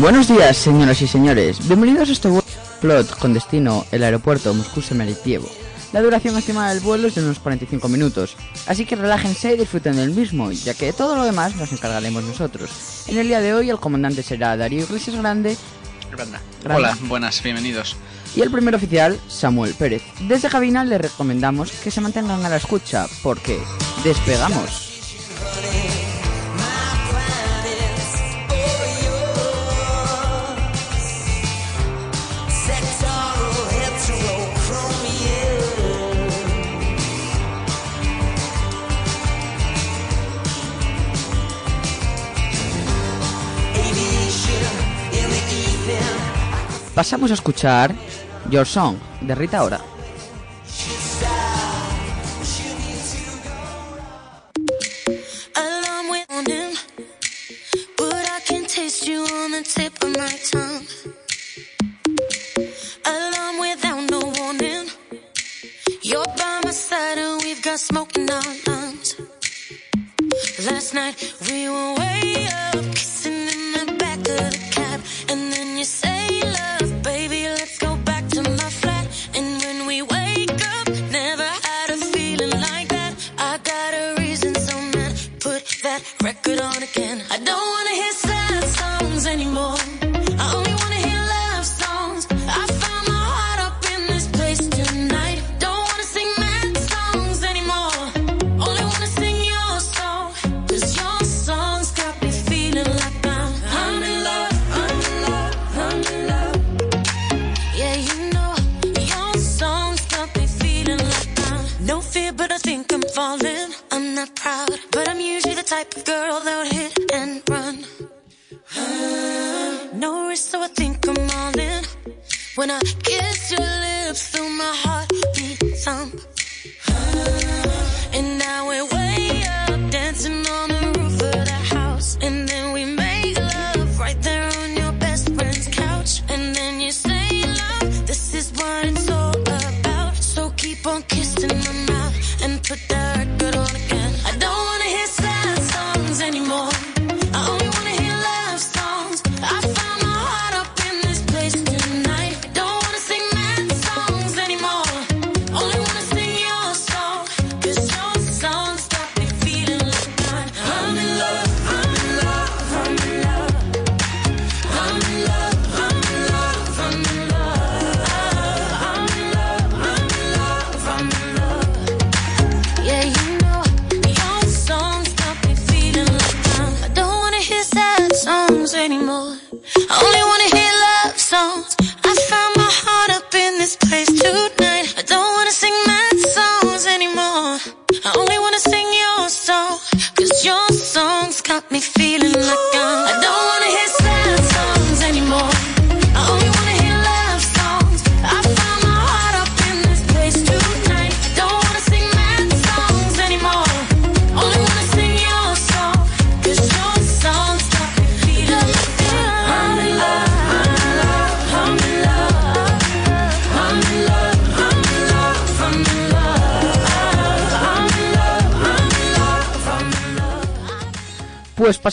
Buenos días, señoras y señores. Bienvenidos a este vuelo plot con destino el aeropuerto Moscú Semeritievo. La duración estimada del vuelo es de unos 45 minutos, así que relájense y disfruten del mismo, ya que todo lo demás nos encargaremos nosotros. En el día de hoy el comandante será Darío Iglesias Grande. Granda. Hola, buenas, bienvenidos. y el primer oficial Samuel Pérez. Desde cabina les recomendamos que se mantengan a la escucha, porque despegamos. Pasamos a escuchar Your Song de Rita Ora. Last night we were.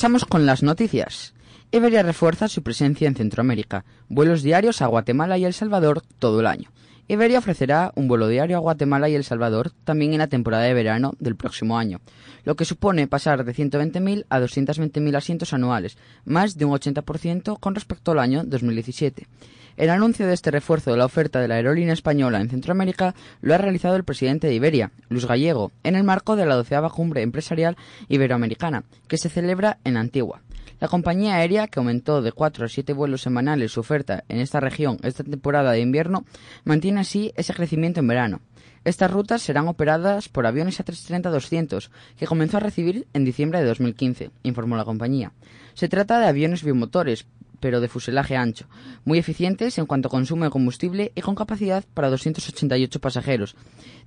Pasamos con las noticias. Iberia refuerza su presencia en Centroamérica, vuelos diarios a Guatemala y El Salvador todo el año. Iberia ofrecerá un vuelo diario a Guatemala y El Salvador también en la temporada de verano del próximo año, lo que supone pasar de 120.000 a 220.000 asientos anuales, más de un 80% con respecto al año 2017. El anuncio de este refuerzo de la oferta de la aerolínea española en Centroamérica lo ha realizado el presidente de Iberia, Luis Gallego, en el marco de la doceava cumbre empresarial iberoamericana, que se celebra en Antigua. La compañía aérea, que aumentó de 4 a 7 vuelos semanales su oferta en esta región esta temporada de invierno, mantiene así ese crecimiento en verano. Estas rutas serán operadas por aviones A330-200, que comenzó a recibir en diciembre de 2015, informó la compañía. Se trata de aviones bimotores, pero de fuselaje ancho, muy eficientes en cuanto a consumo de combustible y con capacidad para 288 pasajeros,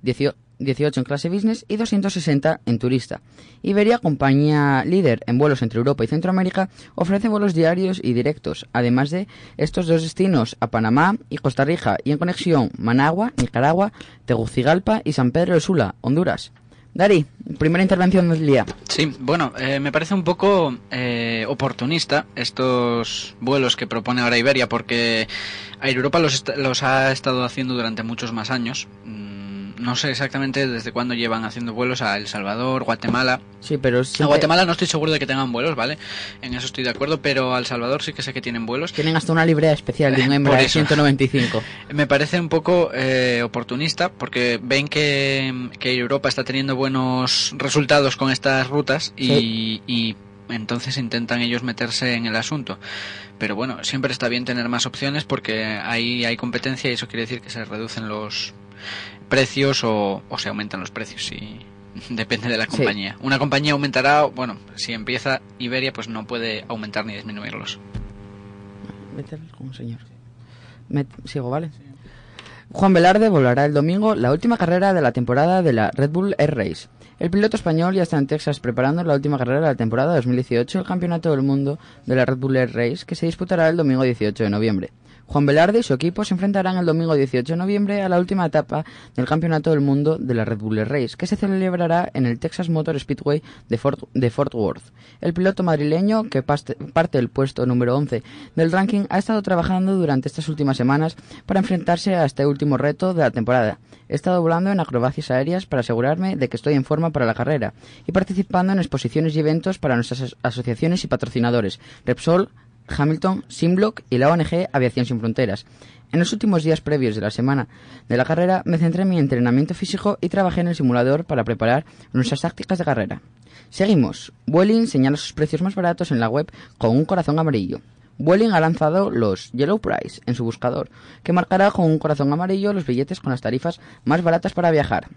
18 en clase business y 260 en turista. Iberia, compañía líder en vuelos entre Europa y Centroamérica, ofrece vuelos diarios y directos, además de estos dos destinos a Panamá y Costa Rica y en conexión Managua, Nicaragua, Tegucigalpa y San Pedro de Sula, Honduras. Dari, primera intervención del día. Sí, bueno, eh, me parece un poco eh, oportunista estos vuelos que propone ahora Iberia, porque Air Europa los, los ha estado haciendo durante muchos más años. No sé exactamente desde cuándo llevan haciendo vuelos a El Salvador, Guatemala. Sí, pero A Guatemala no estoy seguro de que tengan vuelos, ¿vale? En eso estoy de acuerdo, pero a El Salvador sí que sé que tienen vuelos. tienen hasta una librea especial de un Embraer eso. 195. Me parece un poco eh, oportunista porque ven que, que Europa está teniendo buenos resultados con estas rutas y, y entonces intentan ellos meterse en el asunto. Pero bueno, siempre está bien tener más opciones porque ahí hay competencia y eso quiere decir que se reducen los precios o, o se aumentan los precios y depende de la Sí. compañía. Una compañía aumentará, bueno, si empieza Iberia pues no puede aumentar ni disminuirlos. Vete señor. Me- sigo, ¿vale? Juan Velarde volará el domingo la última carrera de la temporada de la Red Bull Air Race. El piloto español ya está en Texas preparando la última carrera de la temporada 2018, el Campeonato del Mundo de la Red Bull Air Race, que se disputará el domingo 18 de noviembre. Juan Velarde y su equipo se enfrentarán el domingo 18 de noviembre a la última etapa del Campeonato del Mundo de la Red Bull Race, que se celebrará en el Texas Motor Speedway de Fort, Worth. El piloto madrileño, que parte del puesto número 11 del ranking, ha estado trabajando durante estas últimas semanas para enfrentarse a este último reto de la temporada. He estado volando en acrobacias aéreas para asegurarme de que estoy en forma para la carrera y participando en exposiciones y eventos para nuestras as- asociaciones y patrocinadores, Repsol, Hamilton, Simblock y la ONG Aviación Sin Fronteras. En los últimos días previos de la semana de la carrera me centré en mi entrenamiento físico y trabajé en el simulador para preparar nuestras tácticas de carrera. Seguimos. Vueling señala sus precios más baratos en la web con un corazón amarillo. Vueling ha lanzado los Yellow Price en su buscador, que marcará con un corazón amarillo los billetes con las tarifas más baratas para viajar.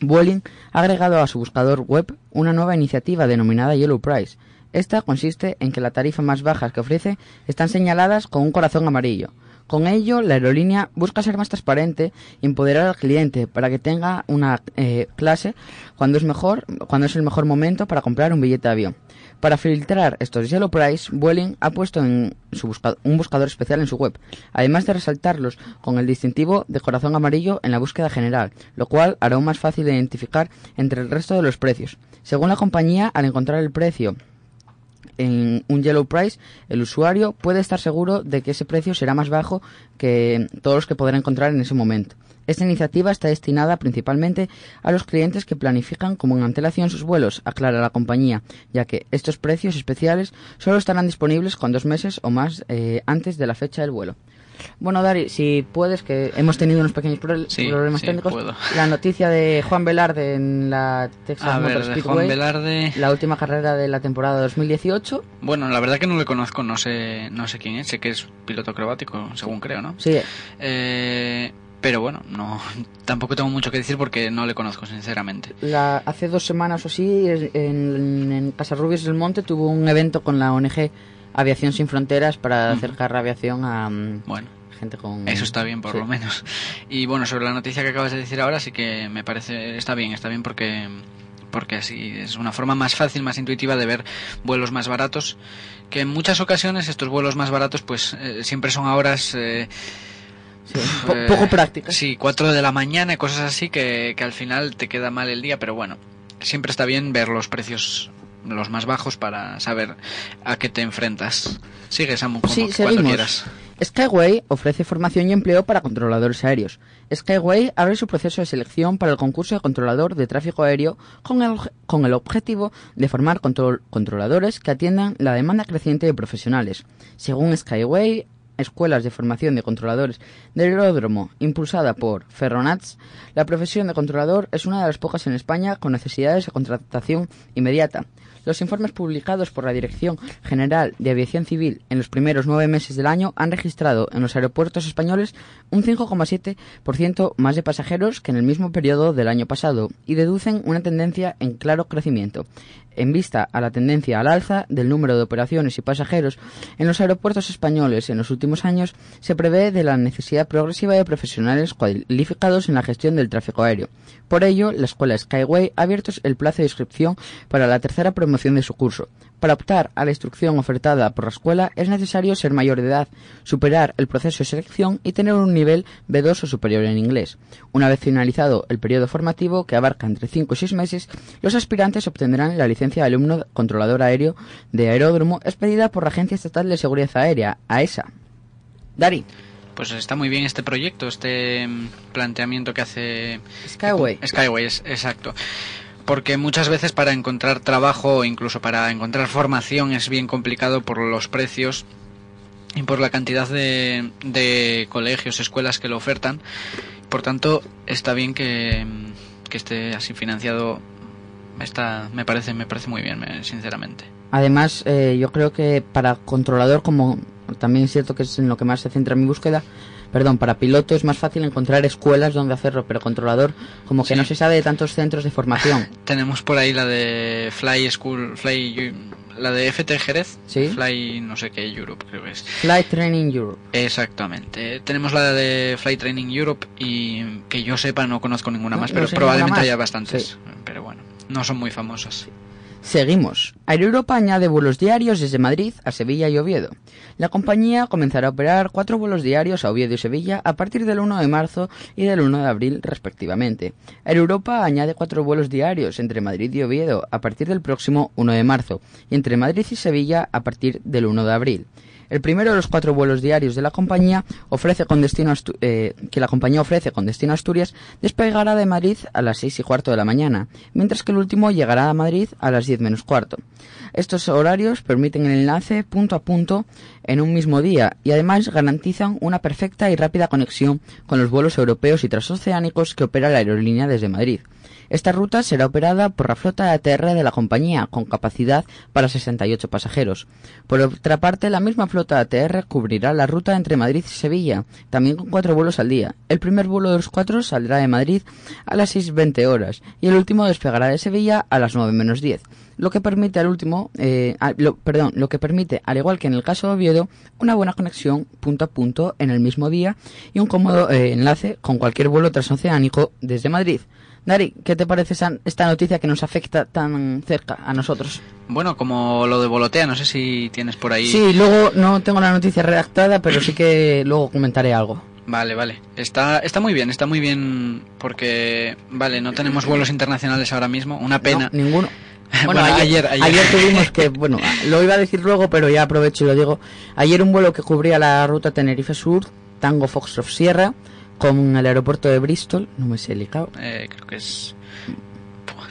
Vueling ha agregado a su buscador web una nueva iniciativa denominada Yellow Price. Esta consiste en que la tarifa más baja que ofrece están señaladas con un corazón amarillo. Con ello, la aerolínea busca ser más transparente y empoderar al cliente para que tenga una eh, clase cuando es mejor, cuando es el mejor momento para comprar un billete de avión. Para filtrar estos Yellow Price, Vueling ha puesto en su busca- un buscador especial en su web, además de resaltarlos con el distintivo de corazón amarillo en la búsqueda general, lo cual hará aún más fácil de identificar entre el resto de los precios. Según la compañía, al encontrar el precio en un Yellow Price, el usuario puede estar seguro de que ese precio será más bajo que todos los que podrá encontrar en ese momento. Esta iniciativa está destinada principalmente a los clientes que planifican con antelación sus vuelos, aclara la compañía, ya que estos precios especiales solo estarán disponibles con dos meses o más eh, antes de la fecha del vuelo. Bueno, Dari, si puedes, que hemos tenido unos pequeños Sí, problemas sí, técnicos. puedo. La noticia de Juan Velarde en la Texas A Motor ver, de Speedway. Juan Velarde... La última carrera de la temporada 2018. Bueno, la verdad que no le conozco, no sé, no sé quién es, sé que es piloto acrobático, según creo, ¿no? Sí, Eh, pero bueno, no, tampoco tengo mucho que decir porque no le conozco, sinceramente. la, hace dos semanas o así, en, en Casarrubios del Monte tuvo un evento con la ONG Aviación Sin Fronteras para acercar la aviación a mm, Bueno, gente con... eso está bien por Sí. lo menos. Y bueno, sobre la noticia que acabas de decir ahora sí que me parece, está bien, está bien porque porque así es una forma más fácil, más intuitiva de ver vuelos más baratos, que en muchas ocasiones estos vuelos más baratos pues eh, siempre son a horas eh, Sí, Eh, poco prácticas. Sí, 4 de la mañana y cosas así que, que al final te queda mal el día, pero bueno, siempre está bien ver los precios los más bajos para saber a qué te enfrentas. Sigue, Samu, como Sí, cuando quieras. Skyway ofrece formación y empleo para controladores aéreos. Skyway abre su proceso de selección para el concurso de controlador de tráfico aéreo con el, con el objetivo de formar control- controladores que atiendan la demanda creciente de profesionales. Según Skyway, escuelas de formación de controladores del aeródromo impulsada por Ferronats, la profesión de controlador es una de las pocas en España con necesidades de contratación inmediata. Los informes publicados por la Dirección General de Aviación Civil en los primeros nueve meses del año han registrado en los aeropuertos españoles un 5,7% más de pasajeros que en el mismo periodo del año pasado y deducen una tendencia en claro crecimiento. En vista a la tendencia al alza del número de operaciones y pasajeros en los aeropuertos españoles en los últimos años, se prevé de la necesidad progresiva de profesionales cualificados en la gestión del tráfico aéreo. Por ello, la escuela Skyway ha abierto el plazo de inscripción para la tercera promoción de su curso. Para optar a la instrucción ofertada por la escuela es necesario ser mayor de edad, superar el proceso de selección y tener un nivel B2 o superior en inglés. Una vez finalizado el periodo formativo, que abarca entre 5 y 6 meses, los aspirantes obtendrán la licencia de alumno controlador aéreo de aeródromo expedida por la Agencia Estatal de Seguridad Aérea, AESA. Dari. Pues está muy bien este proyecto, este mm, planteamiento que hace Skyway. Skyway, es- exacto. Porque muchas veces para encontrar trabajo o incluso para encontrar formación es bien complicado por los precios y por la cantidad de, de colegios, escuelas que lo ofertan. Por tanto, está bien que, que esté así financiado. Está, me parece, me parece muy bien, me- sinceramente. Además, eh, yo creo que para controlador, como también es cierto que es en lo que más se centra mi búsqueda, perdón, para piloto es más fácil encontrar escuelas donde hacerlo, pero controlador, como que Sí. no se sabe de tantos centros de formación. Tenemos por ahí la de Fly School, Fly, la de FT Jerez, Sí. Fly no sé qué Europe creo que es. Flight Training Europe. Exactamente. Tenemos la de Fly Training Europe y que yo sepa no conozco ninguna No, más, no pero sé probablemente más. haya bastantes. Sí. Pero bueno, no son muy famosas. Seguimos. Aereuropa añade vuelos diarios desde Madrid a Sevilla y Oviedo. La compañía comenzará a operar cuatro vuelos diarios a Oviedo y Sevilla a partir del 1 de marzo y del 1 de abril respectivamente. Aereuropa añade cuatro vuelos diarios entre Madrid y Oviedo a partir del próximo 1 de marzo y entre Madrid y Sevilla a partir del 1 de abril. El primero de los cuatro vuelos diarios de la compañía ofrece con destino eh, que la compañía ofrece con destino a Asturias despegará de Madrid a las seis y cuarto de la mañana, mientras que el último llegará a Madrid a las 10 menos cuarto. Estos horarios permiten el enlace punto a punto en un mismo día y además garantizan una perfecta y rápida conexión con los vuelos europeos y transoceánicos que opera la aerolínea desde Madrid. Esta ruta será operada por la flota de ATR de la compañía, con capacidad para 68 pasajeros. Por otra parte, la misma flota de ATR cubrirá la ruta entre Madrid y Sevilla, también con cuatro vuelos al día. El primer vuelo de los cuatro saldrá de Madrid a las 6.20 horas y el último despegará de Sevilla a las 9 menos 10 lo que permite al último, eh, lo- perdón, lo que permite, al igual que en el caso de Oviedo, una buena conexión punto a punto en el mismo día y un cómodo eh, enlace con cualquier vuelo transoceánico desde Madrid. Dari, ¿qué te parece esta noticia que nos afecta tan cerca a nosotros? Bueno, como lo de Volotea, no sé si tienes por ahí. Sí, luego no tengo la noticia redactada, pero sí que luego comentaré algo. Vale, vale. Está, está muy bien, está muy bien porque, vale, no tenemos vuelos internacionales ahora mismo. Una pena. No, ninguno. Bueno, Bueno, ayer, ayer- ayer. tuvimos que, bueno, lo iba a decir luego, pero ya aprovecho y lo digo. Ayer un vuelo que cubría la ruta Tenerife Sur, Tango Foxtrot Sierra, con el aeropuerto de Bristol, no me sé el. Eh, creo que es.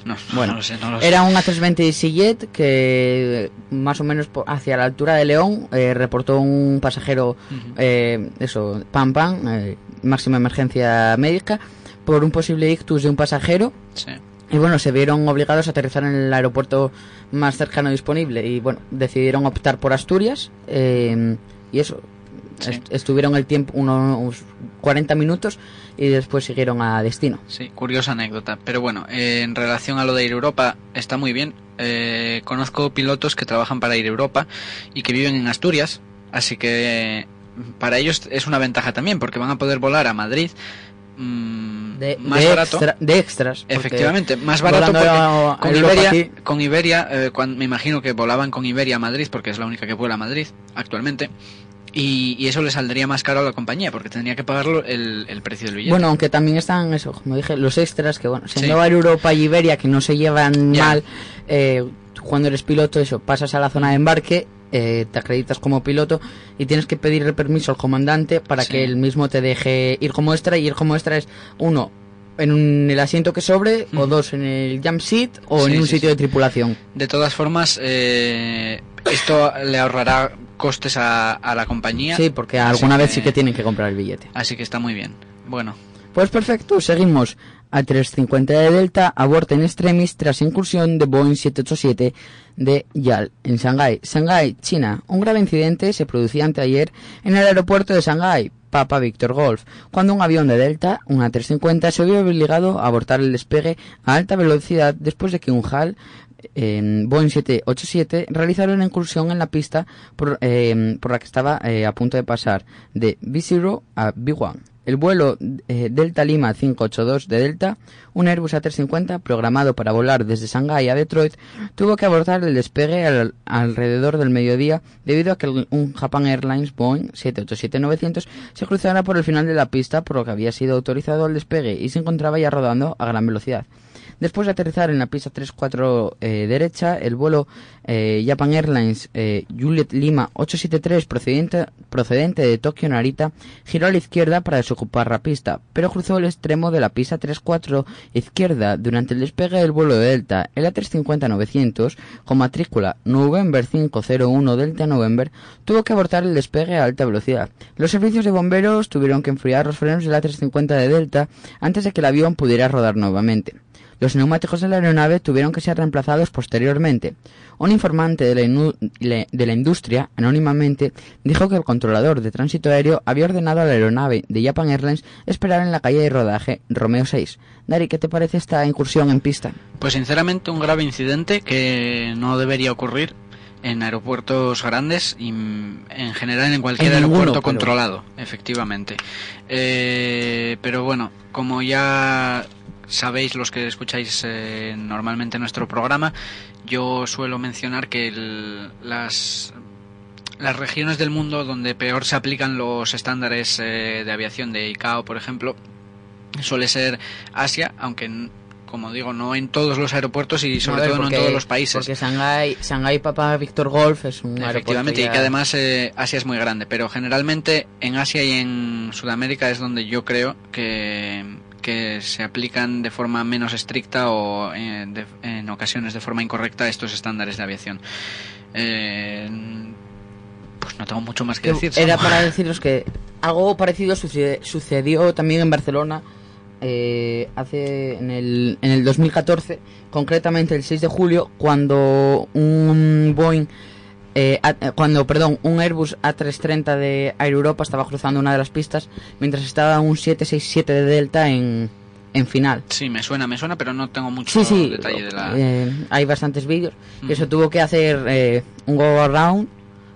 No, Bueno, no lo sé, no lo sé. Era un A320 EasyJet que más o menos hacia la altura de León eh, reportó un pasajero, eh, eso, pam pam, eh, máxima emergencia médica, por un posible ictus de un pasajero Sí. Y bueno, se vieron obligados a aterrizar en el aeropuerto más cercano disponible y bueno, decidieron optar por Asturias eh, y eso, Sí. est- estuvieron el tiempo unos 40 minutos y después siguieron a destino. Sí, curiosa anécdota. Pero bueno, eh, en relación a lo de ir Europa, está muy bien. Eh, conozco pilotos que trabajan para ir Europa y que viven en Asturias, así que eh, para ellos es una ventaja también, porque van a poder volar a Madrid mm, De, más de barato. extra- de extras. Efectivamente, más barato porque a- a con Iberia, aquí- con Iberia eh, cuan- me imagino que volaban con Iberia a Madrid porque es la única que vuela a Madrid actualmente. Y, y eso le saldría más caro a la compañía porque tendría que pagarlo el, el precio del billete. Bueno, aunque también están, eso, como dije, los extras, que bueno, siendo Sí. Air Europa y Iberia, que no se llevan mal, eh, cuando eres piloto, eso, pasas a la zona de embarque, eh, te acreditas como piloto y tienes que pedir el permiso al comandante para Sí. que él mismo te deje ir como extra, y ir como extra es, uno, en un- el asiento que sobre, o dos, en el jump seat, o Sí, en un sí, sitio sí. de tripulación. De todas formas, eh, esto le ahorrará costes a, a la compañía. Sí, porque alguna vez sí que tienen que comprar el billete. Así que está muy bien. Bueno, Pues perfecto, seguimos. A 350 de Delta aborta en extremis tras incursión de Boeing 787 de YAL en Shanghái. Shanghái, China. Un grave incidente se producía anteayer en el aeropuerto de Shanghái, Papa Victor Golf, cuando un avión de Delta, una 350, se vio obligado a abortar el despegue a alta velocidad después de que un HAL en Boeing 787 realizara una incursión en la pista por, eh, por la que estaba eh, a punto de pasar de B0 a B1. El vuelo eh, Delta Lima 582 de Delta, un Airbus A350 programado para volar desde Shanghái a Detroit, tuvo que abordar el despegue al- alrededor del mediodía debido a que un Japan Airlines Boeing 787-900 se cruzara por el final de la pista por lo que había sido autorizado el despegue y se encontraba ya rodando a gran velocidad. Después de aterrizar en la pista 34 eh, derecha, el vuelo eh, Japan Airlines eh, Juliet Lima 873 procedente, procedente de Tokio Narita giró a la izquierda para desocupar la pista, pero cruzó el extremo de la pista 34 izquierda durante el despegue del vuelo de Delta. El A350-900, con matrícula November 501 Delta November, tuvo que abortar el despegue a alta velocidad. Los servicios de bomberos tuvieron que enfriar los frenos del A350 de Delta antes de que el avión pudiera rodar nuevamente. Los neumáticos de la aeronave tuvieron que ser reemplazados posteriormente. Un informante de la, de la industria, anónimamente, dijo que el controlador de tránsito aéreo había ordenado a la aeronave de Japan Airlines esperar en la calle de rodaje Romeo 6. Dari, ¿qué te parece esta incursión en pista? Pues sinceramente un grave incidente que no debería ocurrir en aeropuertos grandes y mm, en general en cualquier En ninguno, aeropuerto pero- controlado, efectivamente. Eh, pero bueno, como ya sabéis los que escucháis eh, normalmente nuestro programa, yo suelo mencionar que el- las las regiones del mundo donde peor se aplican los estándares eh, de aviación de ICAO, por ejemplo, suele ser Asia, aunque como digo, no en todos los aeropuertos y sobre todo no en todos los países. Porque Shanghái, Shanghái Papa Víctor Golf es un Efectivamente, y aeropuerto que además eh, Asia es muy grande, pero generalmente en Asia y en Sudamérica es donde yo creo que, que se aplican de forma menos estricta o eh, de- en ocasiones de forma incorrecta estos estándares de aviación. Eh, pues no tengo mucho más que decir. era para deciros que algo parecido sucede- sucedió también en Barcelona eh, hace en el, en el 2014, concretamente el 6 de julio, cuando un Boeing, eh, a- eh, cuando, perdón, un Airbus A330 de Air Europa estaba cruzando una de las pistas, mientras estaba un 767 de Delta en, en final. Sí, me suena, me suena, pero no tengo mucho Sí, sí, detalle de la... eh, hay bastantes vídeos. que eso tuvo que hacer eh, un go around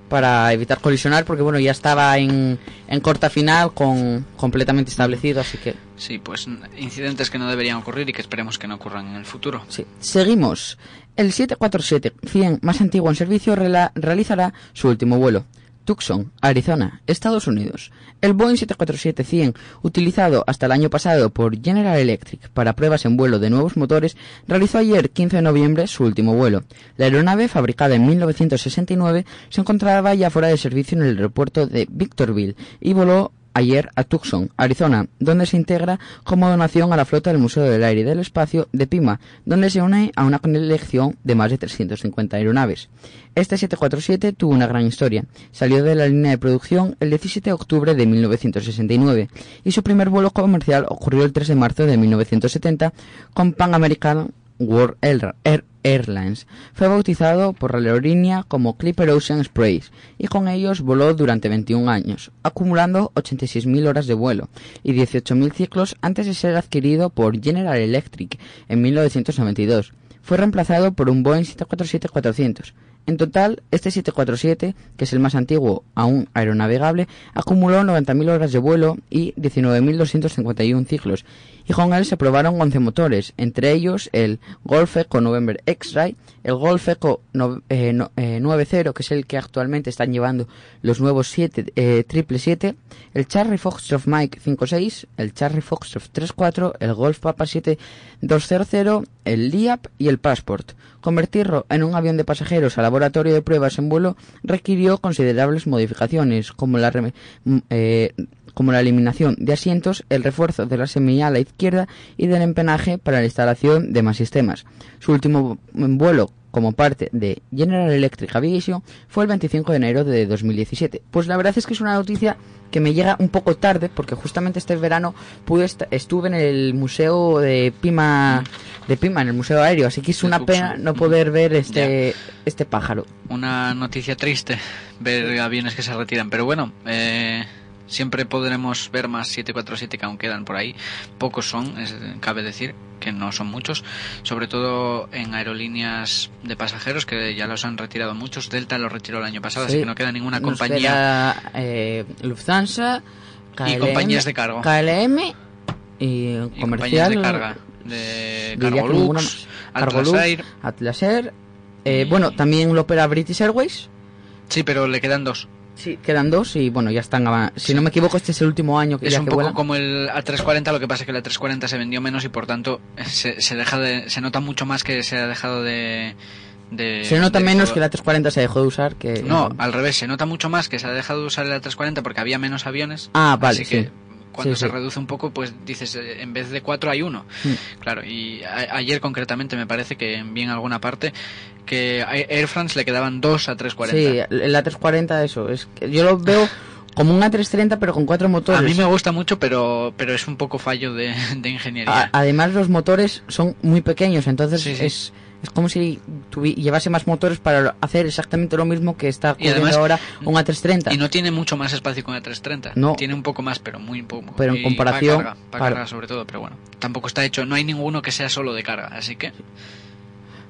para evitar colisionar porque bueno ya estaba en, en corta final con completamente establecido así que Sí, pues incidentes que no deberían ocurrir y que esperemos que no ocurran en el futuro. sí seguimos el 747-100 más antiguo en servicio realizará su último vuelo Tucson, Arizona, Estados Unidos. El Boeing 747-100, utilizado hasta el año pasado por General Electric para pruebas en vuelo de nuevos motores, realizó ayer 15 de noviembre su último vuelo. La aeronave, fabricada en 1969, se encontraba ya fuera de servicio en el aeropuerto de Victorville y voló ayer a Tucson, Arizona, donde se integra como donación a la flota del Museo del Aire y del Espacio de Pima, donde se une a una colección de más de 350 aeronaves. Este 747 tuvo una gran historia. Salió de la línea de producción el 17 de octubre de 1969 y su primer vuelo comercial ocurrió el 3 de marzo de 1970 con Pan American World Air- Air- Airlines. Fue bautizado por la aerolínea como Clipper Ocean Express y con ellos voló durante 21 años, acumulando 86.000 horas de vuelo y 18.000 ciclos antes de ser adquirido por General Electric en 1992. Fue reemplazado por un Boeing 747-400. En total, este 747, que es el más antiguo aún aeronavegable, acumuló 90.000 horas de vuelo y 19.251 ciclos, y con él se probaron 11 motores, entre ellos el Golf Echo November X-Ray, el Golf Echo no- eh, no- eh, 90, que es el que actualmente están llevando los nuevos 7, eh, 777, el Charlie Foxtrot Mike 56, el Charlie Foxtrot 34, el Golf Papa 7200, el LIAP y el Passport. Convertirlo en un avión de pasajeros a laboratorio de pruebas en vuelo requirió considerables modificaciones, como la, reme- m- eh, como la eliminación de asientos, el refuerzo de la semilla a la izquierda y del empenaje para la instalación de más sistemas. Su último vuelo como parte de General Electric Aviation fue el 25 de enero de 2017. Pues la verdad es que es una noticia que me llega un poco tarde porque justamente este verano pude est- estuve en el museo de Pima de Pima en el museo aéreo, así que es una pena no poder ver este este pájaro. Una noticia triste ver aviones que se retiran, pero bueno, eh, siempre podremos ver más 747 que aún quedan por ahí. Pocos son, es- cabe decir que no son muchos, sobre todo en aerolíneas de pasajeros que ya los han retirado muchos. Delta lo retiró el año pasado, así Sí. que no queda ninguna Nos compañía. queda, eh, Lufthansa, Y compañías de cargo. KLM y, Y compañías de carga. De Cargolux, Cargolux, Air. Atlas Air. Eh, Y- Bueno, también lo opera British Airways. Sí, pero le quedan dos. Sí, quedan dos y bueno, ya están. Si no me equivoco, este es el último año que Es ya un que poco vuelan. como el A340, lo que pasa es que el A340 se vendió menos y por tanto se, se deja de, se nota mucho más que se ha dejado de... de- Se nota de- menos que la 340 se dejó de usar que... No, al revés, se nota mucho más que se ha dejado de usar el A340 porque había menos aviones. Ah, vale, Así que sí. cuando Sí, se reduce un poco, pues dices, eh, en vez de cuatro hay uno. Mm. Claro, y a- ayer concretamente me parece que vi en alguna parte que a Air France le quedaban dos A340. Sí, el A340 eso. Es que yo lo veo como un A330 pero con cuatro motores. A mí me gusta mucho, pero, pero es un poco fallo de, de ingeniería. A- además los motores son muy pequeños, entonces Sí, sí. es es como si llevase más motores para hacer exactamente lo mismo que está ocurriendo además- ahora un A330. Y no tiene mucho más espacio con el 330. No. Tiene un poco más, pero muy poco. Pero en comparación, Para carga, para carga sobre todo, pero bueno. Tampoco está hecho, no hay ninguno que sea solo de carga, así que.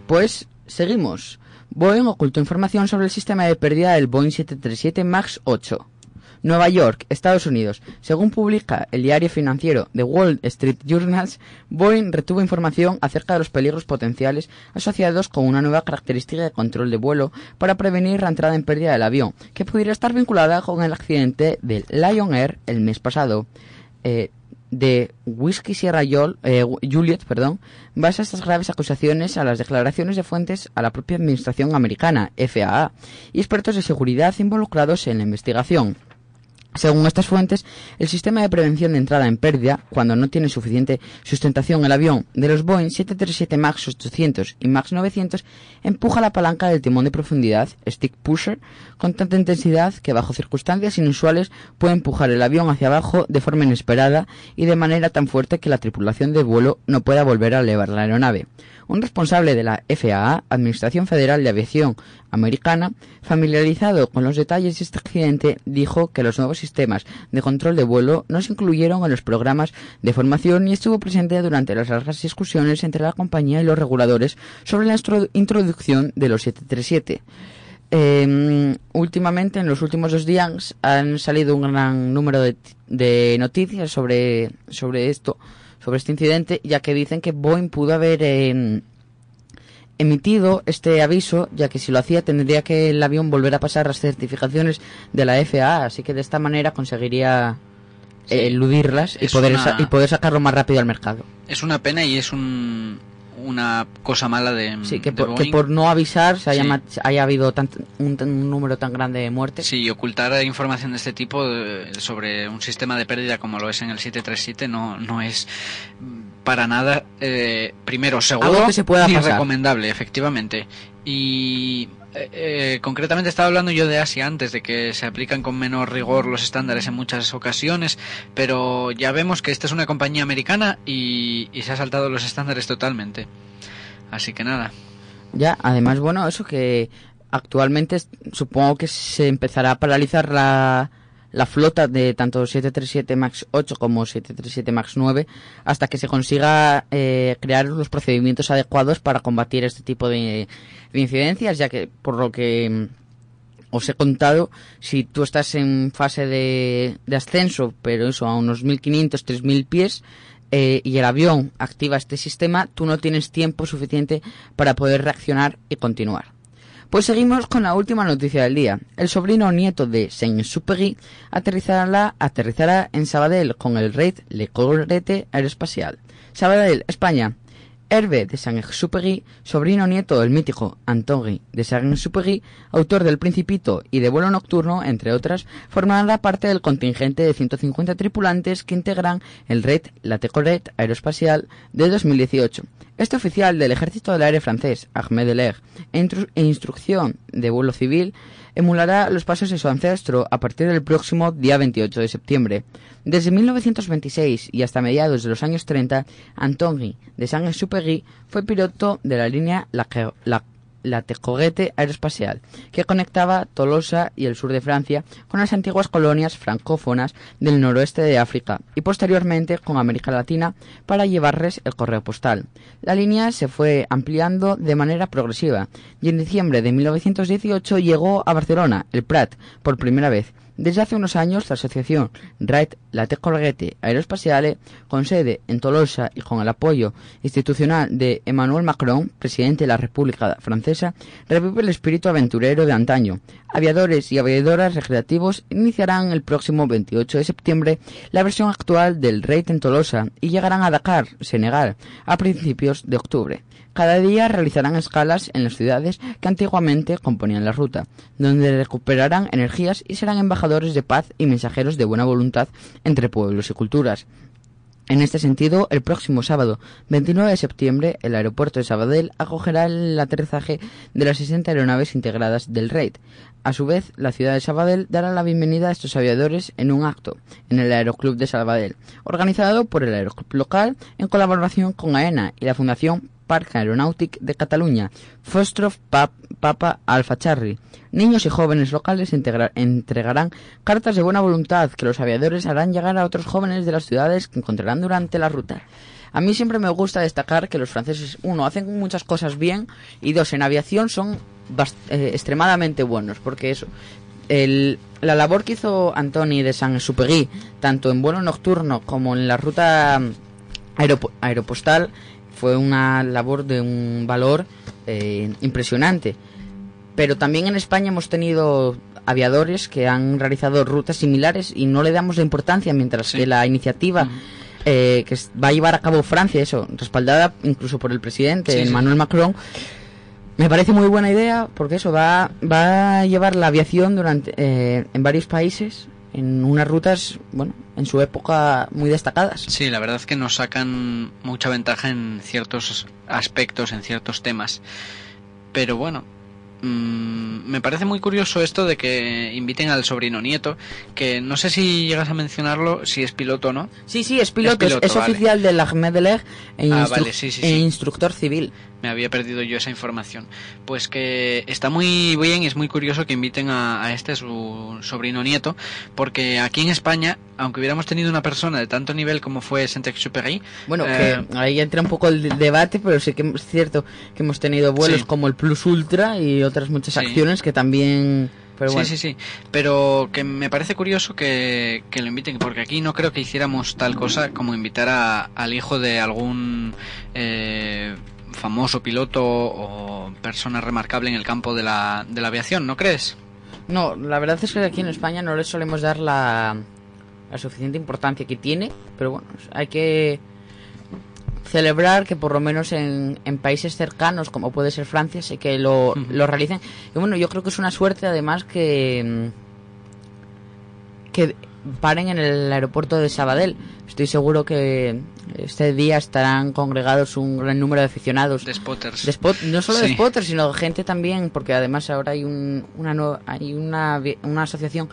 Pues seguimos. Boeing ocultó información sobre el sistema de pérdida del Boeing 737 MAX 8. Nueva York, Estados Unidos. Según publica el diario financiero The Wall Street Journals, Boeing retuvo información acerca de los peligros potenciales asociados con una nueva característica de control de vuelo para prevenir la entrada en pérdida del avión, que pudiera estar vinculada con el accidente del Lion Air el mes pasado. Eh, de Whiskey Sierra eh, Juliet, perdón, basa estas graves acusaciones a las declaraciones de fuentes a la propia administración americana, FAA, y expertos de seguridad involucrados en la investigación. Según estas fuentes, el sistema de prevención de entrada en pérdida, cuando no tiene suficiente sustentación el avión de los Boeing 737 MAX 800 y MAX 900, empuja la palanca del timón de profundidad, stick pusher, con tanta intensidad que bajo circunstancias inusuales puede empujar el avión hacia abajo de forma inesperada y de manera tan fuerte que la tripulación de vuelo no pueda volver a elevar la aeronave. Un responsable de la FAA, Administración Federal de Aviación Americana, familiarizado con los detalles de este accidente, dijo que los nuevos sistemas de control de vuelo no se incluyeron en los programas de formación y estuvo presente durante las largas discusiones entre la compañía y los reguladores sobre la introducción de los 737. Eh, últimamente, en los últimos dos días, han salido un gran número de, de noticias sobre, sobre esto, sobre este incidente, ya que dicen que Boeing pudo haber eh, emitido este aviso, ya que si lo hacía tendría que el avión volver a pasar las certificaciones de la FAA, así que de esta manera conseguiría Sí. eludirlas y Es poder, una- y poder sacarlo más rápido al mercado. Es una pena y es un, una cosa mala de. Sí, que de por, que Boeing. por no avisar se haya, Sí. haya habido tant- un, tan- un número tan grande de muertes. Sí, y ocultar información de este tipo eh, sobre un sistema de pérdida como lo es en el 737 no, no es para nada, eh, primero, seguro Algo que se pueda ni pasar. recomendable, efectivamente. Y eh, eh, concretamente estaba hablando yo de Asia antes, de que se aplican con menor rigor los estándares en muchas ocasiones, pero ya vemos que esta es una compañía americana y, y se ha saltado los estándares totalmente. Así que nada. Ya, además, bueno, eso que actualmente supongo que se empezará a paralizar la, la flota de tanto 737 MAX 8 como 737 MAX 9 hasta que se consiga eh, crear los procedimientos adecuados para combatir este tipo de, de incidencias, ya que por lo que mm, os he contado, si tú estás en fase de, de ascenso, pero eso a unos 1500, 3000 pies, eh, y el avión activa este sistema, tú no tienes tiempo suficiente para poder reaccionar y continuar. Pues seguimos con la última noticia del día. El sobrino nieto de Saint-Exupéry aterrizará, aterrizará en Sabadell con el Raid Le Colorete Aeroespacial. Sabadell, España. Hervé de Saint-Exupéry, sobrino nieto del mítico Antoni de Saint-Exupéry, autor del Principito y de Vuelo Nocturno, entre otras, formará parte del contingente de 150 tripulantes que integran el Red La Tecoret Aeroespacial de 2018. Este oficial del ejército del aire francés, Ahmed Deleg, e, intru- e instrucción de vuelo civil, emulará los pasos de su ancestro a partir del próximo día 28 de septiembre. Desde 1926 y hasta mediados de los años 30, Antoni de Saint-Exupéry fue piloto de la línea La, La- Tecorete Aeroespacial, que conectaba Tolosa y el sur de Francia con las antiguas colonias francófonas del noroeste de África y posteriormente con América Latina para llevarles el correo postal. La línea se fue ampliando de manera progresiva y en diciembre de 1918 llegó a Barcelona, el Prat, por primera vez. Desde hace unos años, la asociación Rait La Tecnologete Aeroespaciale, con sede en Tolosa y con el apoyo institucional de Emmanuel Macron, presidente de la República Francesa, revive el espíritu aventurero de antaño. Aviadores y aviadoras recreativos iniciarán el próximo 28 de septiembre la versión actual del Rait en Tolosa y llegarán a Dakar, Senegal, a principios de octubre. Cada día realizarán escalas en las ciudades que antiguamente componían la ruta, donde recuperarán energías y serán embajadores de paz y mensajeros de buena voluntad entre pueblos y culturas. En este sentido, el próximo sábado 29 de septiembre, el aeropuerto de Sabadell acogerá el aterrizaje de las 60 aeronaves integradas del RAID. A su vez, la ciudad de Sabadell dará la bienvenida a estos aviadores en un acto en el Aeroclub de Sabadell, organizado por el Aeroclub local en colaboración con AENA y la Fundación Parc Aeronàutic de Cataluña, Fostrov Pap, Papa Alfa Charri. Niños y jóvenes locales entregarán cartas de buena voluntad que los aviadores harán llegar a otros jóvenes de las ciudades que encontrarán durante la ruta. A mí siempre me gusta destacar que los franceses, uno, hacen muchas cosas bien y dos, en aviación son eh, extremadamente buenos, porque eso, el- la labor que hizo Antoni de Saint-Exupéry, tanto en vuelo nocturno como en la ruta aeropo- aeropostal, fue una labor de un valor eh, impresionante. Pero también en España hemos tenido aviadores que han realizado rutas similares y no le damos la importancia, mientras Sí. que la iniciativa eh, que va a llevar a cabo Francia, eso, respaldada incluso por el presidente Sí, sí. Emmanuel Macron, me parece muy buena idea porque eso va, va a llevar la aviación durante eh, en varios países en unas rutas, bueno, en su época muy destacadas. Sí, la verdad es que nos sacan mucha ventaja en ciertos aspectos, en ciertos temas. Pero bueno, mm, me parece muy curioso esto de que inviten al sobrino nieto, que no sé si llegas a mencionarlo, si es piloto o no. Sí, sí, es piloto, es, piloto, es vale. oficial del Ahmed Deleg e, Ah, instru- vale, sí, sí, e instructor civil. Me había perdido yo esa información. Pues que está muy bien y es muy curioso que inviten a, a este, su sobrino nieto, porque aquí en España, aunque hubiéramos tenido una persona de tanto nivel como fue Saint-Exupéry, Bueno, Eh, que ahí entra un poco el de- debate, pero sí que es cierto que hemos tenido vuelos Sí. como el Plus Ultra y otras muchas Sí. acciones que también... Pero sí, sí, sí. Pero que me parece curioso que, que lo inviten, porque aquí no creo que hiciéramos tal cosa como invitar a- al hijo de algún eh, famoso piloto o persona remarcable en el campo de la, de la aviación, ¿no crees? No, la verdad es que aquí en España no le solemos dar la, la suficiente importancia que tiene, pero bueno, hay que celebrar que por lo menos en, en países cercanos, como puede ser Francia, sé que lo, lo realicen. Y bueno, yo creo que es una suerte además que, que paren en el aeropuerto de Sabadell. Estoy seguro que este día estarán congregados un gran número de aficionados. De spotters. de spot, no solo de spotters, sino gente también, porque además ahora hay un, una nueva, hay una, una asociación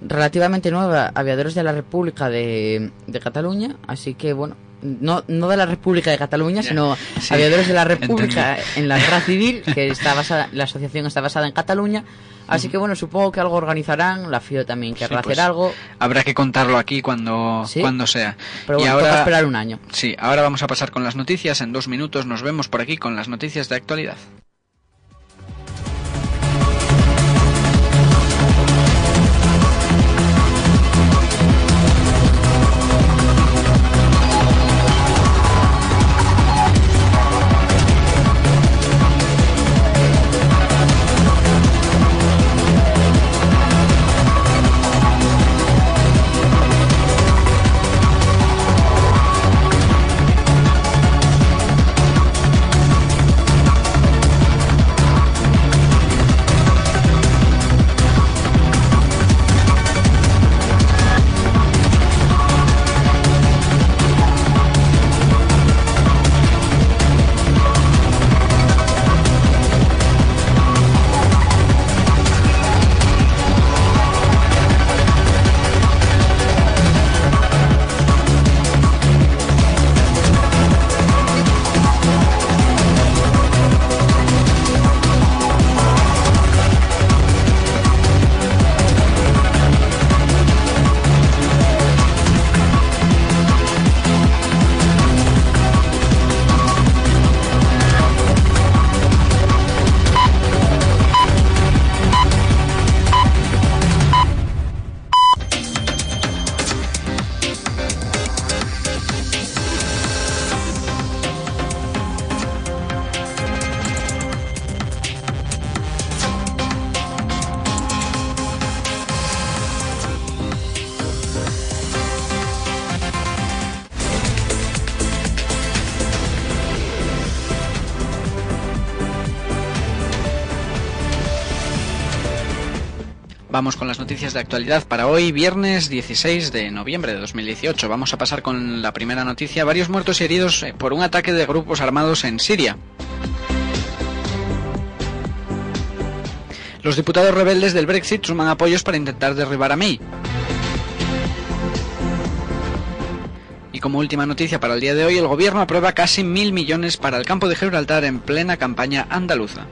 relativamente nueva, Aviadores de la República de, de Cataluña, así que bueno, no, no de la República de Cataluña, sino sí, Aviadores de la República en la guerra civil, que está basada, la asociación está basada en Cataluña, así que bueno, supongo que algo organizarán, la FIO también querrá Sí, pues, hacer algo, Habrá que contarlo aquí cuando, Sí. cuando sea. pero y bueno, ahora, toca esperar un año. sí, ahora vamos a pasar con las noticias. En dos minutos nos vemos por aquí con las noticias de actualidad. Vamos con las noticias de actualidad para hoy, viernes 16 de noviembre de 2018. Vamos a pasar con la primera noticia. Varios muertos y heridos eh, por un ataque de grupos armados en Siria. Los diputados rebeldes del Brexit suman apoyos para intentar derribar a May. Y como última noticia para el día de hoy, el gobierno aprueba casi mil millones para el campo de Gibraltar en plena campaña andaluza.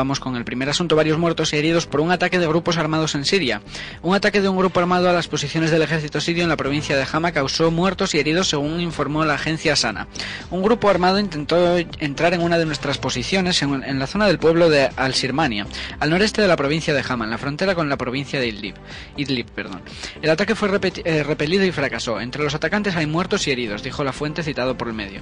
Vamos con el primer asunto, varios muertos y heridos por un ataque de grupos armados en Siria. Un ataque de un grupo armado a las posiciones del ejército sirio en la provincia de Hama causó muertos y heridos según informó la agencia Sana. Un grupo armado intentó entrar en una de nuestras posiciones en, la zona del pueblo de Al-Sirmania, al noreste de la provincia de Hama, en la frontera con la provincia de Idlib. Idlib perdón. El ataque fue eh, repelido y fracasó. Entre los atacantes hay muertos y heridos, dijo la fuente citado por el medio.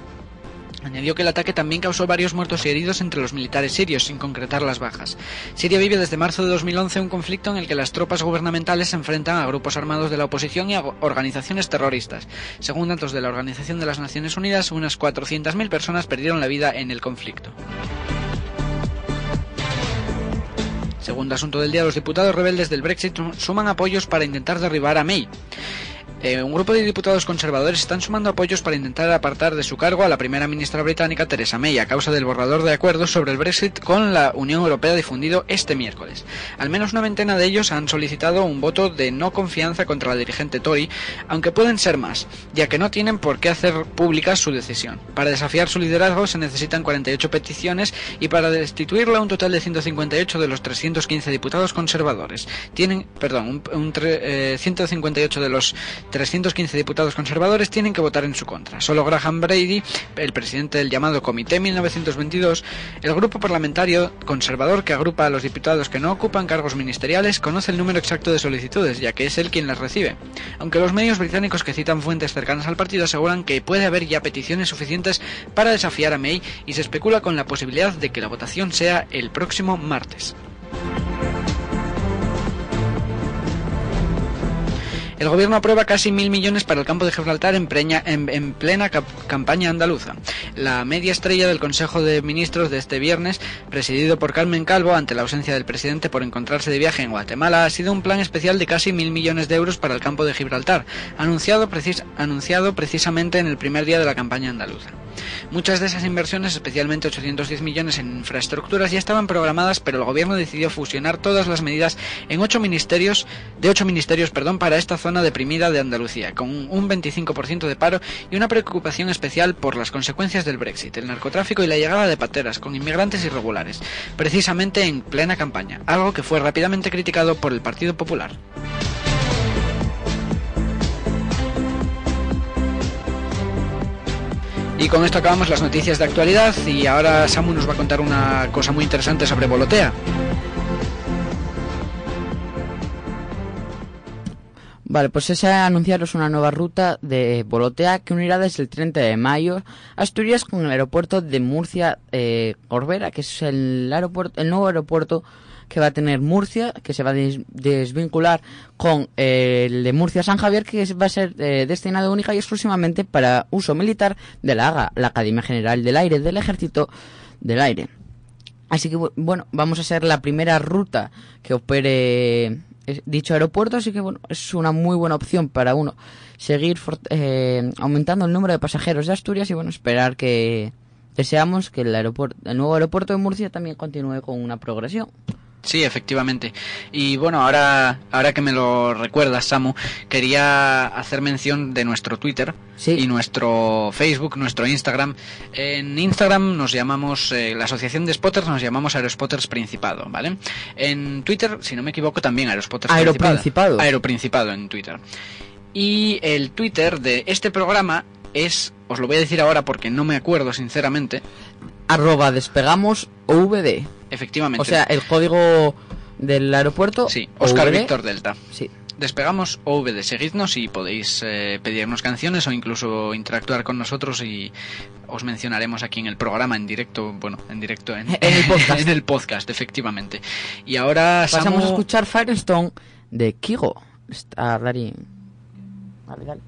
Añadió que el ataque también causó varios muertos y heridos entre los militares sirios, sin concretar las bajas. Siria vive desde marzo de 2011 un conflicto en el que las tropas gubernamentales se enfrentan a grupos armados de la oposición y a organizaciones terroristas. Según datos de la Organización de las Naciones Unidas, unas 400.000 personas perdieron la vida en el conflicto. Segundo asunto del día, los diputados rebeldes del Brexit suman apoyos para intentar derribar a May. Eh, un grupo de diputados conservadores están sumando apoyos para intentar apartar de su cargo a la primera ministra británica Theresa May a causa del borrador de acuerdos sobre el Brexit con la Unión Europea difundido este miércoles. Al menos una veintena de ellos han solicitado un voto de no confianza contra la dirigente Tory, aunque pueden ser más, ya que no tienen por qué hacer pública su decisión. Para desafiar su liderazgo se necesitan 48 peticiones y para destituirla un total de 158 de los 315 diputados conservadores. Tienen, perdón, un, un eh, 158 de los 315 diputados conservadores tienen que votar en su contra. Solo Graham Brady, el presidente del llamado Comité 1922, el grupo parlamentario conservador que agrupa a los diputados que no ocupan cargos ministeriales, conoce el número exacto de solicitudes, ya que es él quien las recibe. Aunque los medios británicos que citan fuentes cercanas al partido aseguran que puede haber ya peticiones suficientes para desafiar a May y se especula con la posibilidad de que la votación sea el próximo martes. El gobierno aprueba casi mil millones para el campo de Gibraltar en, plena cap- campaña andaluza. La media estrella del Consejo de Ministros de este viernes, presidido por Carmen Calvo ante la ausencia del presidente por encontrarse de viaje en Guatemala, ha sido un plan especial de casi mil millones de euros para el campo de Gibraltar, anunciado, anunciado precisamente en el primer día de la campaña andaluza. Muchas de esas inversiones, especialmente 810 millones en infraestructuras, ya estaban programadas, pero el gobierno decidió fusionar todas las medidas en ocho ministerios, de ocho ministerios, perdón, para esta zona deprimida de Andalucía, con un 25% de paro y una preocupación especial por las consecuencias del Brexit, el narcotráfico y la llegada de pateras con inmigrantes irregulares, precisamente en plena campaña, algo que fue rápidamente criticado por el Partido Popular. Y con esto acabamos las noticias de actualidad y ahora Samu nos va a contar una cosa muy interesante sobre Volotea. Vale, pues es anunciaros una nueva ruta de Volotea que unirá desde el 30 de mayo Asturias con el aeropuerto de Murcia eh, Corbera, que es el aeropuerto, el nuevo aeropuerto que va a tener Murcia, que se va a des- desvincular con eh, el de Murcia San Javier, que va a ser eh, destinado única y exclusivamente para uso militar de la AGA, la Academia General del Aire del Ejército del Aire. Así que bu- bueno, vamos a ser la primera ruta que opere dicho aeropuerto, así que bueno, es una muy buena opción para uno seguir eh, aumentando el número de pasajeros de Asturias y bueno, esperar que deseamos que el aeropuerto, el nuevo aeropuerto de Murcia también continúe con una progresión. Sí, efectivamente. Y bueno, ahora, ahora que me lo recuerdas, Samu, quería hacer mención de nuestro Twitter Sí. y nuestro Facebook, nuestro Instagram. En Instagram nos llamamos, eh, la Asociación de Spotters nos llamamos Aerospotters Principado, ¿vale? En Twitter, si no me equivoco, también Aerospotters Aeroprincipado. Aeroprincipado en Twitter. Y el Twitter de este programa es, os lo voy a decir ahora porque no me acuerdo sinceramente, Arroba despegamos OVD. Efectivamente. O sea, el código del aeropuerto. sí, Oscar. Víctor Delta. Sí. Despegamos OVD, seguidnos y podéis eh, pedirnos canciones o incluso interactuar con nosotros y os mencionaremos aquí en el programa en directo, bueno, en directo en, En el podcast. en el podcast, efectivamente. Y ahora Pasamos Samu- a escuchar Firestone de Kigo. Está Darín. Dale, dale.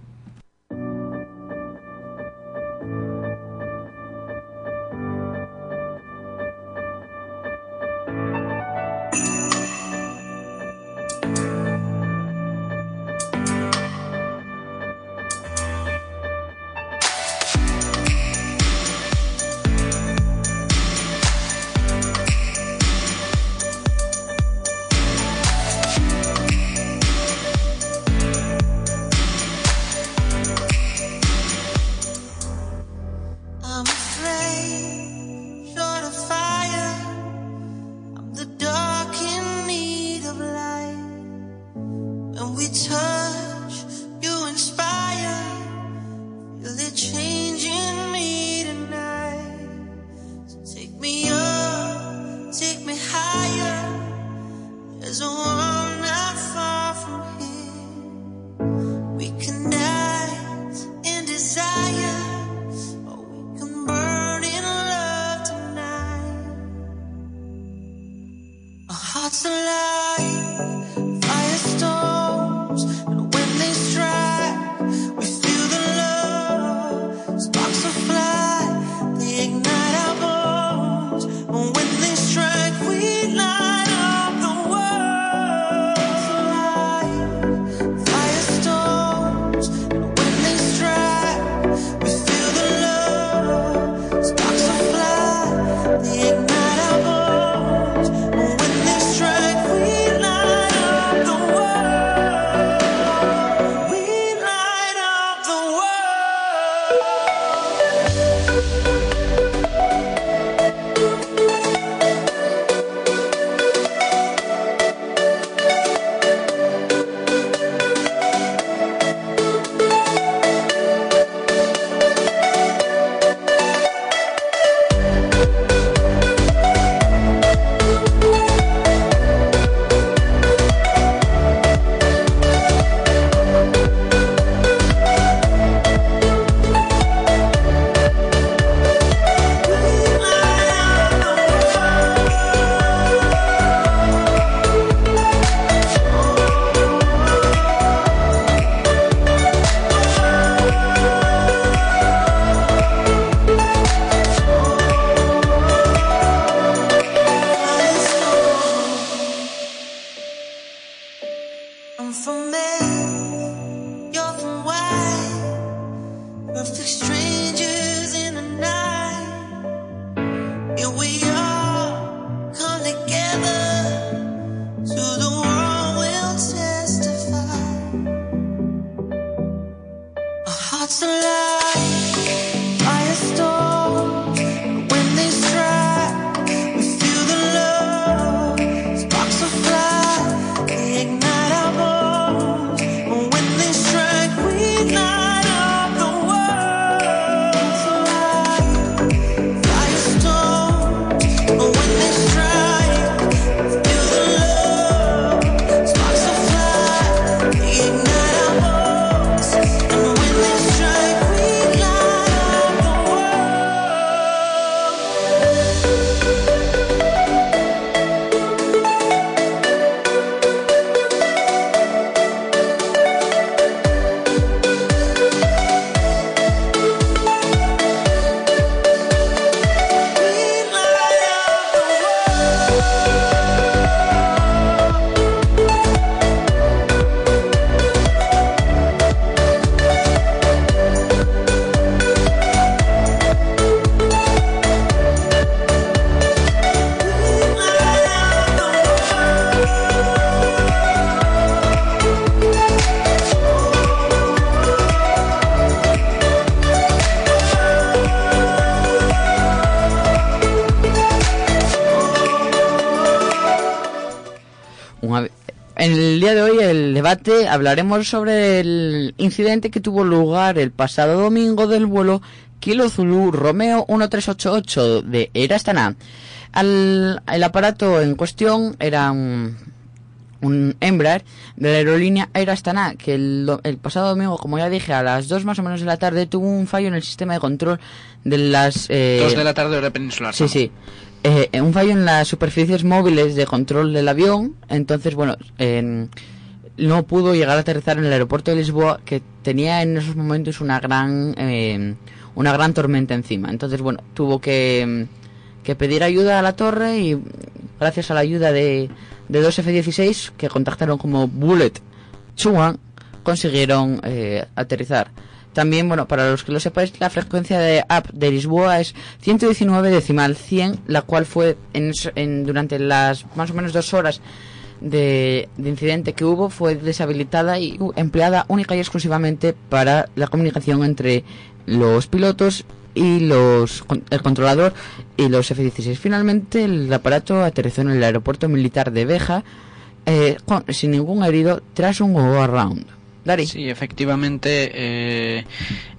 Hablaremos sobre el incidente que tuvo lugar el pasado domingo del vuelo Kilo Zulu Romeo 1388 de Air Astana. Al, el aparato en cuestión era un, un Embraer de la aerolínea Air Astana que el, el pasado domingo, como ya dije, a las 2 más o menos de la tarde tuvo un fallo en el sistema de control de las... eh, de la tarde hora peninsular. Sí, sí. Eh, un fallo en las superficies móviles de control del avión. Entonces, bueno, en- no pudo llegar a aterrizar en el aeropuerto de Lisboa, que tenía en esos momentos una gran, eh, una gran tormenta encima. Entonces, bueno, tuvo que, que pedir ayuda a la torre y gracias a la ayuda de, de dos F-16 que contactaron como Bullet Chuan, consiguieron eh, aterrizar. También, bueno, para los que lo sepáis, la frecuencia de app de Lisboa es 119 decimal 100, la cual fue en, durante las más o menos dos horas de, de incidente que hubo, fue deshabilitada y u- empleada única y exclusivamente para la comunicación entre los pilotos y los el controlador y los F-16. Finalmente, el aparato aterrizó en el aeropuerto militar de Beja eh, con- sin ningún herido tras un go around. Dari. Sí, efectivamente, eh,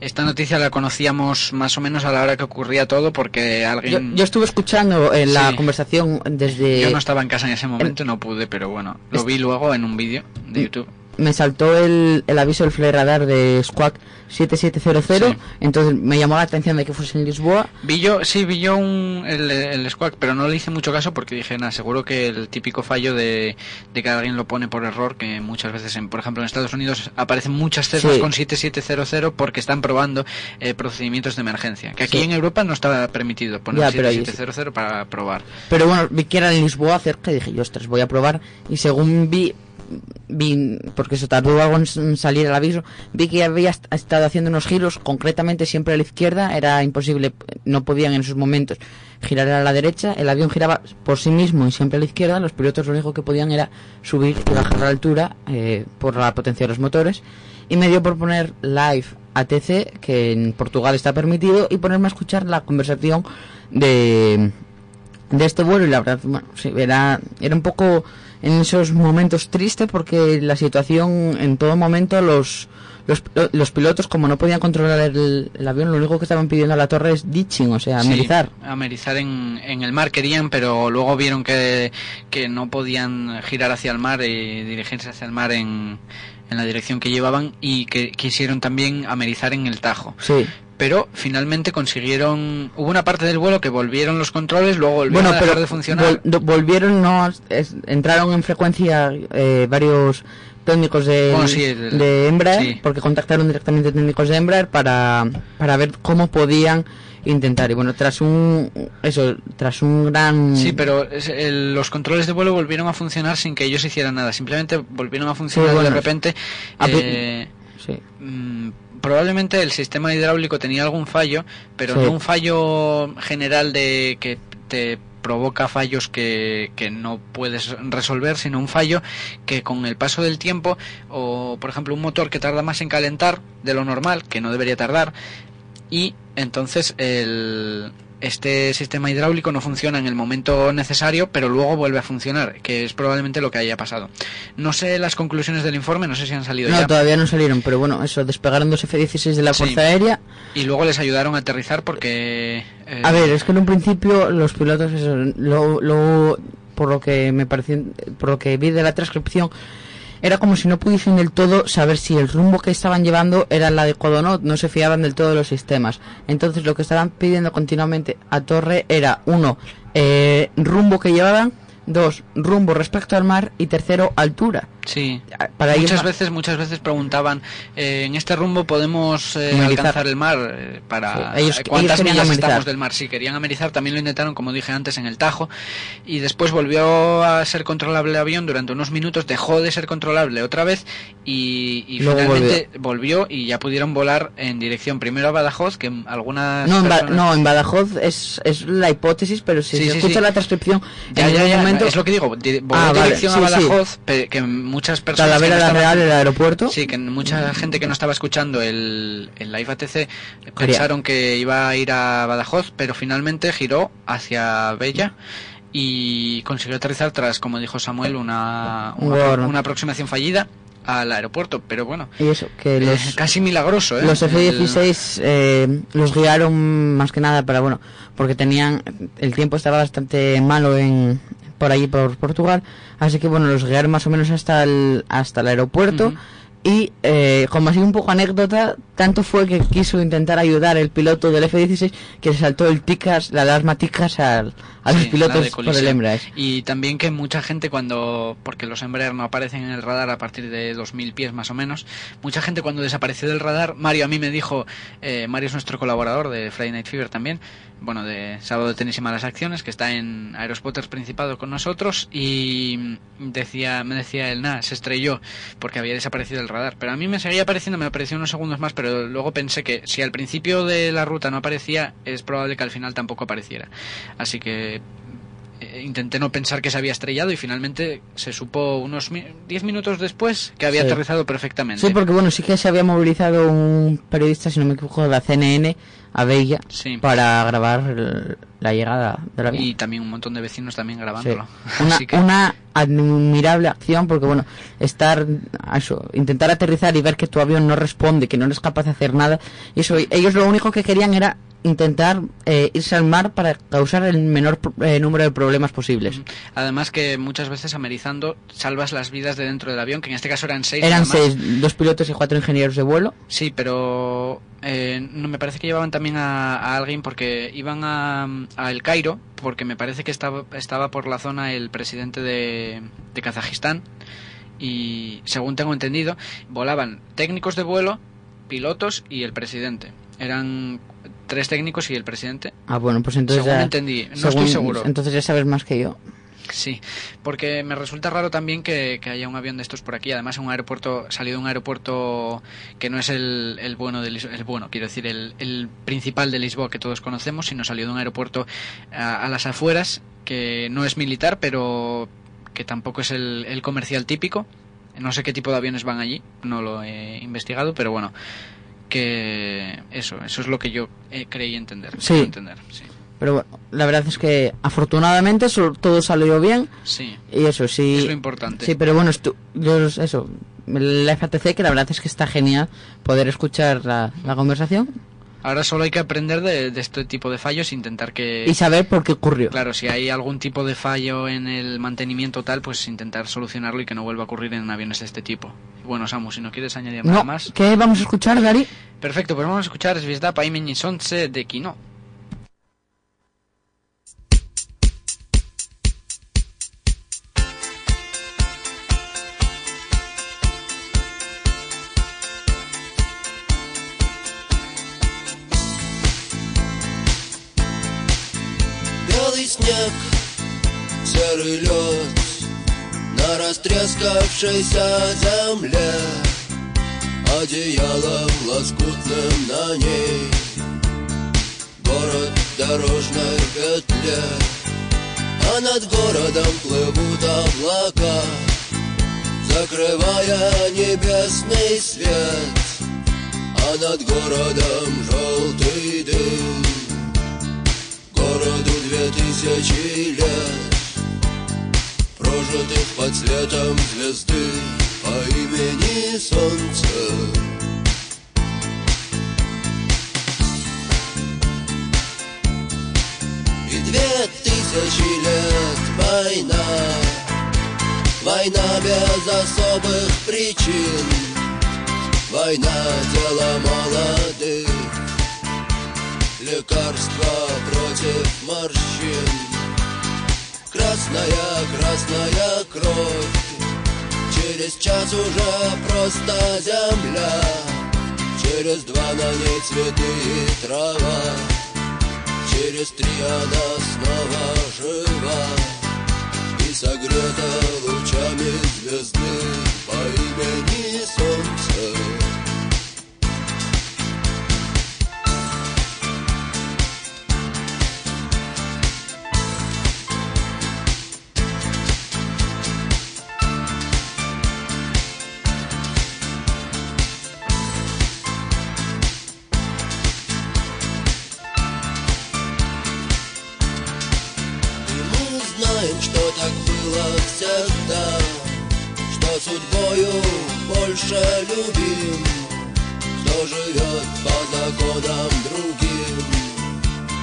esta noticia la conocíamos más o menos a la hora que ocurría todo porque Yo, alguien... yo estuve escuchando eh, la Sí. conversación desde... Yo no estaba en casa en ese momento, no pude, pero bueno, lo vi luego en un vídeo de YouTube. Me saltó el, el aviso del flare radar de Squawk 7700, Sí. entonces me llamó la atención de que fuese en Lisboa. Vi yo, sí, vi yo un, el, el Squawk, pero no le hice mucho caso porque dije, nada, seguro que el típico fallo de, de que alguien lo pone por error, que muchas veces, en, por ejemplo, en Estados Unidos aparecen muchas Cessnas Sí. con 7700 porque están probando eh, procedimientos de emergencia. Que aquí Sí. en Europa no está permitido poner Ya, pero ahí sí. 7700 para probar. Pero bueno, vi que era en Lisboa cerca y dije, yo, ostras, voy a probar. Y según vi, vi porque se tardó algo en salir el aviso, vi que había est- estado haciendo unos giros, concretamente siempre a la izquierda, era imposible, no podían en esos momentos girar a la derecha, el avión giraba por sí mismo y siempre a la izquierda, los pilotos lo único que podían era subir y bajar la altura eh, por la potencia de los motores. Y me dio por poner live ATC, que en Portugal está permitido, y ponerme a escuchar la conversación de, de este vuelo y la verdad, bueno, sí, era, era un poco en esos momentos triste porque la situación en todo momento los, los, los pilotos como no podían controlar el, el avión lo único que estaban pidiendo a la torre es ditching, o sea, Sí, amerizar. amerizar en, en el mar querían, pero luego vieron que, que no podían girar hacia el mar y dirigirse hacia el mar en, en la dirección que llevaban y que quisieron también amerizar en el Tajo. Sí. Pero finalmente consiguieron... Hubo una parte del vuelo que volvieron los controles, luego volvieron Bueno, a dejar pero de funcionar. vol- volvieron, no, es- entraron en frecuencia eh, varios técnicos de, Bueno, sí, el- de Embraer, sí. porque contactaron directamente técnicos de Embraer para, para ver cómo podían intentar. Y bueno, tras un, eso, tras un gran... Sí, pero es- el- los controles de vuelo volvieron a funcionar sin que ellos hicieran nada. Simplemente volvieron a funcionar bueno, de repente. eh, Sí. Probablemente el sistema hidráulico tenía algún fallo, pero Sí. no un fallo general de que te provoca fallos que, que no puedes resolver, sino un fallo que con el paso del tiempo, o por ejemplo un motor que tarda más en calentar de lo normal, que no debería tardar, y entonces el, este sistema hidráulico no funciona en el momento necesario, pero luego vuelve a funcionar, que es probablemente lo que haya pasado. No sé las conclusiones del informe, no sé si han salido No, ya. todavía no salieron, pero bueno, eso, despegaron dos F-16 de la Sí. Fuerza Aérea. Y luego les ayudaron a aterrizar porque... eh, A ver, es que en un principio los pilotos, eso, lo, lo- por lo que me pareció, por lo que vi de la transcripción, era como si no pudiesen del todo saber si el rumbo que estaban llevando era el adecuado o no, no se fiaban del todo de los sistemas. Entonces lo que estaban pidiendo continuamente a Torre era, uno, eh, rumbo que llevaban, dos, rumbo respecto al mar y tercero, altura. Sí. Para muchas veces, muchas veces preguntaban, eh, en este rumbo podemos eh, alcanzar el mar eh, para Sí, ellos- cuántas ellos millas amerizar. estamos del mar. Si querían amerizar, también lo intentaron, como dije antes, en el Tajo. Y después volvió a ser controlable el avión durante unos minutos, dejó de ser controlable otra vez y, finalmente volvió. y ya pudieron volar en dirección primero a Badajoz, que algunas No en, Ba- no, en Badajoz es, es la hipótesis, pero si Sí, se sí, escucha sí. la transcripción, Ya, en ya, ningún ya, momento es lo que digo, di- voló Ah, vale, dirección sí, a sí. Badajoz, que muchas personas... Talavera no la Real, el aeropuerto. Sí, que mucha gente que no estaba escuchando el, el live ATC pensaron que iba a ir a Badajoz, pero finalmente giró hacia Bella y consiguió aterrizar tras, como dijo Samuel, una, una, una aproximación fallida al aeropuerto. Pero bueno, Y eso, que eh, los, casi milagroso, ¿eh? los El- F-16 eh, los guiaron más que nada para, bueno, porque tenían, el tiempo estaba bastante malo en por allí, por Portugal, así que bueno, los guiaron más o menos hasta el, hasta el aeropuerto. Y eh, como así un poco anécdota, tanto fue que quiso intentar ayudar el piloto del F-16 que le saltó el ticas, la alarma ticas al, a los Sí, pilotos por el Embraer. Y también que mucha gente cuando, porque los Embraer no aparecen en el radar a partir de 2000 pies más o menos, mucha gente cuando desapareció del radar, Mario a mí me dijo, eh, Mario es nuestro colaborador de Friday Night Fever también, bueno, de Sábado de Tenis y Malas Acciones, que está en Aerospotters Principado con nosotros, y decía, me decía él, nada, se estrelló porque había desaparecido del radar. Pero a mí me seguía apareciendo, me apareció unos segundos más, pero luego pensé que si al principio de la ruta no aparecía, es probable que al final tampoco apareciera. Así que eh, intenté no pensar que se había estrellado y finalmente se supo unos 10 minutos después que había Sí. aterrizado perfectamente. Sí, porque bueno, sí que se había movilizado un periodista, si no me equivoco, de la CNN a Bella Sí. para grabar el- la llegada del avión. Y también un montón de vecinos también Sí. grabándolo. Una, Así que una admirable acción porque bueno estar eso intentar aterrizar y ver que tu avión no responde que no eres capaz de hacer nada y eso ellos lo único que querían era intentar eh, irse al mar para causar el menor eh, número de problemas posibles además que muchas veces amerizando salvas las vidas de dentro del avión, que en este caso eran seis. eran seis dos pilotos y cuatro ingenieros de vuelo Sí, pero eh, no me parece que llevaban también a, a alguien porque iban a, a El Cairo, porque me parece que estaba, estaba por la zona el presidente de, de Kazajistán y según tengo entendido, volaban técnicos de vuelo, pilotos y el presidente. Eran tres técnicos y el presidente. ah bueno pues entonces según ya- entendí, no según- estoy seguro. entonces ya sabes más que yo Sí, porque me resulta raro también que, que haya un avión de estos por aquí. Además, un aeropuerto salido de un aeropuerto que no es el, el bueno de el bueno, quiero decir, el, el principal de Lisboa que todos conocemos, sino salió de un aeropuerto a, a las afueras que no es militar, pero que tampoco es el, el comercial típico. No sé qué tipo de aviones van allí, no lo he investigado, pero bueno, que eso, eso es lo que yo eh, creí entender. Sí. creí entender, sí. Pero bueno la verdad es que afortunadamente todo salió bien Sí, y eso sí es lo importante. Sí, pero bueno, estu- yo, eso, la FATC, que la verdad es que está genial poder escuchar la, la conversación Ahora solo hay que aprender de, de este tipo de fallos e intentar que... y saber por qué ocurrió. Claro, si hay algún tipo de fallo en el mantenimiento tal, pues intentar solucionarlo y que no vuelva a ocurrir en aviones de este tipo. Bueno, Samu, si no quieres añadir nada No, más... ¿qué vamos a escuchar, Gary? Perfecto, pues vamos a escuchar Zvezda pa imeni Sonce de Kino. Снег, серый лед На растрескавшейся земле. Одеялом лоскутным на ней Город в дорожной петле. А над городом плывут облака Закрывая небесный свет. А над городом желтый дым Городу две тысячи лет Прожитых под светом звезды По имени Солнце. И две тысячи лет война Война без особых причин. Война дело молодых Лекарство против морщин. Красная, красная кровь. Через час уже просто земля. Через два на ней цветы и трава. Через три она снова жива. И согрета лучами звезды По имени Солнце больше любим. Кто живет по законам другим?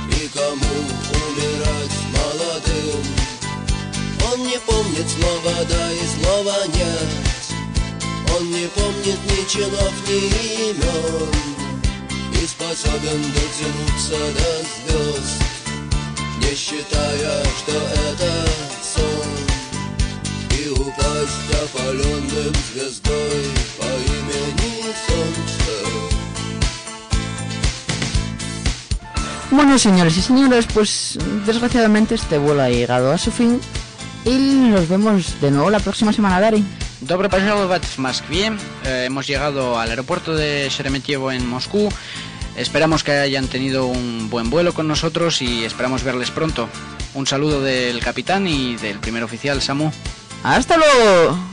И кому умирать молодым? Он не помнит слова «да» и слова «нет» Он не помнит ни чинов, ни имен. И способен дотянуться до звезд не считая, что это И упасть опаленным звездой по имени Солнце Bueno, señores y señores, pues desgraciadamente este vuelo ha llegado a su fin y nos vemos de nuevo la próxima semana, Gary. Добро пожаловать в Москве. Eh, hemos llegado al aeropuerto de Sheremetyevo en Moscú. Esperamos que hayan tenido un buen vuelo con nosotros y esperamos verles pronto. Un saludo del capitán y del primer oficial Samu. ¡Hasta luego!